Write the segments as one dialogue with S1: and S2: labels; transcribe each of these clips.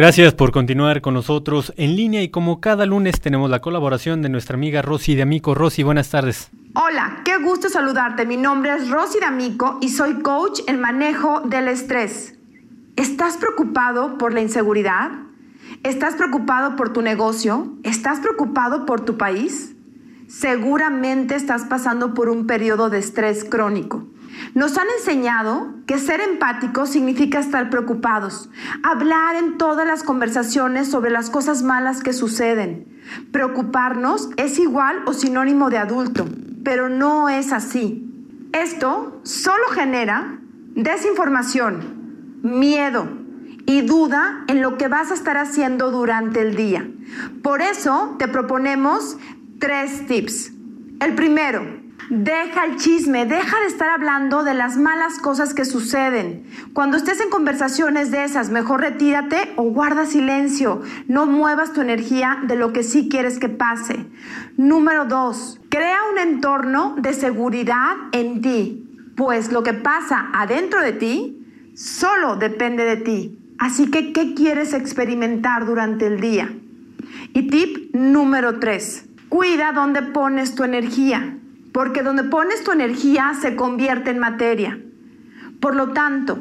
S1: Gracias por continuar con nosotros en línea y como cada lunes tenemos la colaboración de nuestra amiga Rosy de Amico. Rosy, buenas tardes.
S2: Hola, qué gusto saludarte. Mi nombre es Rosy D'Amico y soy coach en manejo del estrés. ¿Estás preocupado por la inseguridad? ¿Estás preocupado por tu negocio? ¿Estás preocupado por tu país? Seguramente estás pasando por un periodo de estrés crónico. Nos han enseñado que ser empático significa estar preocupados, hablar en todas las conversaciones sobre las cosas malas que suceden. Preocuparnos es igual o sinónimo de adulto pero no es así. Esto solo genera desinformación, miedo y duda en lo que vas a estar haciendo durante el día. Por eso te proponemos tres tips. El primero, Deja el chisme, deja de estar hablando de las malas cosas que suceden. Cuando estés en conversaciones de esas, mejor retírate o guarda silencio. No muevas tu energía de lo que sí quieres que pase. Número dos, crea un entorno de seguridad en ti, pues lo que pasa adentro de ti solo depende de ti. Así que, ¿qué quieres experimentar durante el día? Y tip número tres, cuida dónde pones tu energía porque donde pones tu energía se convierte en materia. Por lo tanto,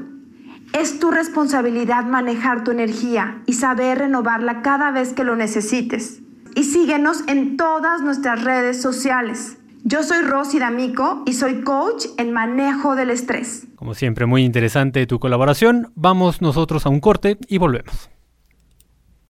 S2: es tu responsabilidad manejar tu energía y saber renovarla cada vez que lo necesites. Y síguenos en todas nuestras redes sociales. Yo soy Rosy D'Amico y soy coach en manejo del estrés.
S1: Como siempre, muy interesante tu colaboración. Vamos nosotros a un corte y volvemos.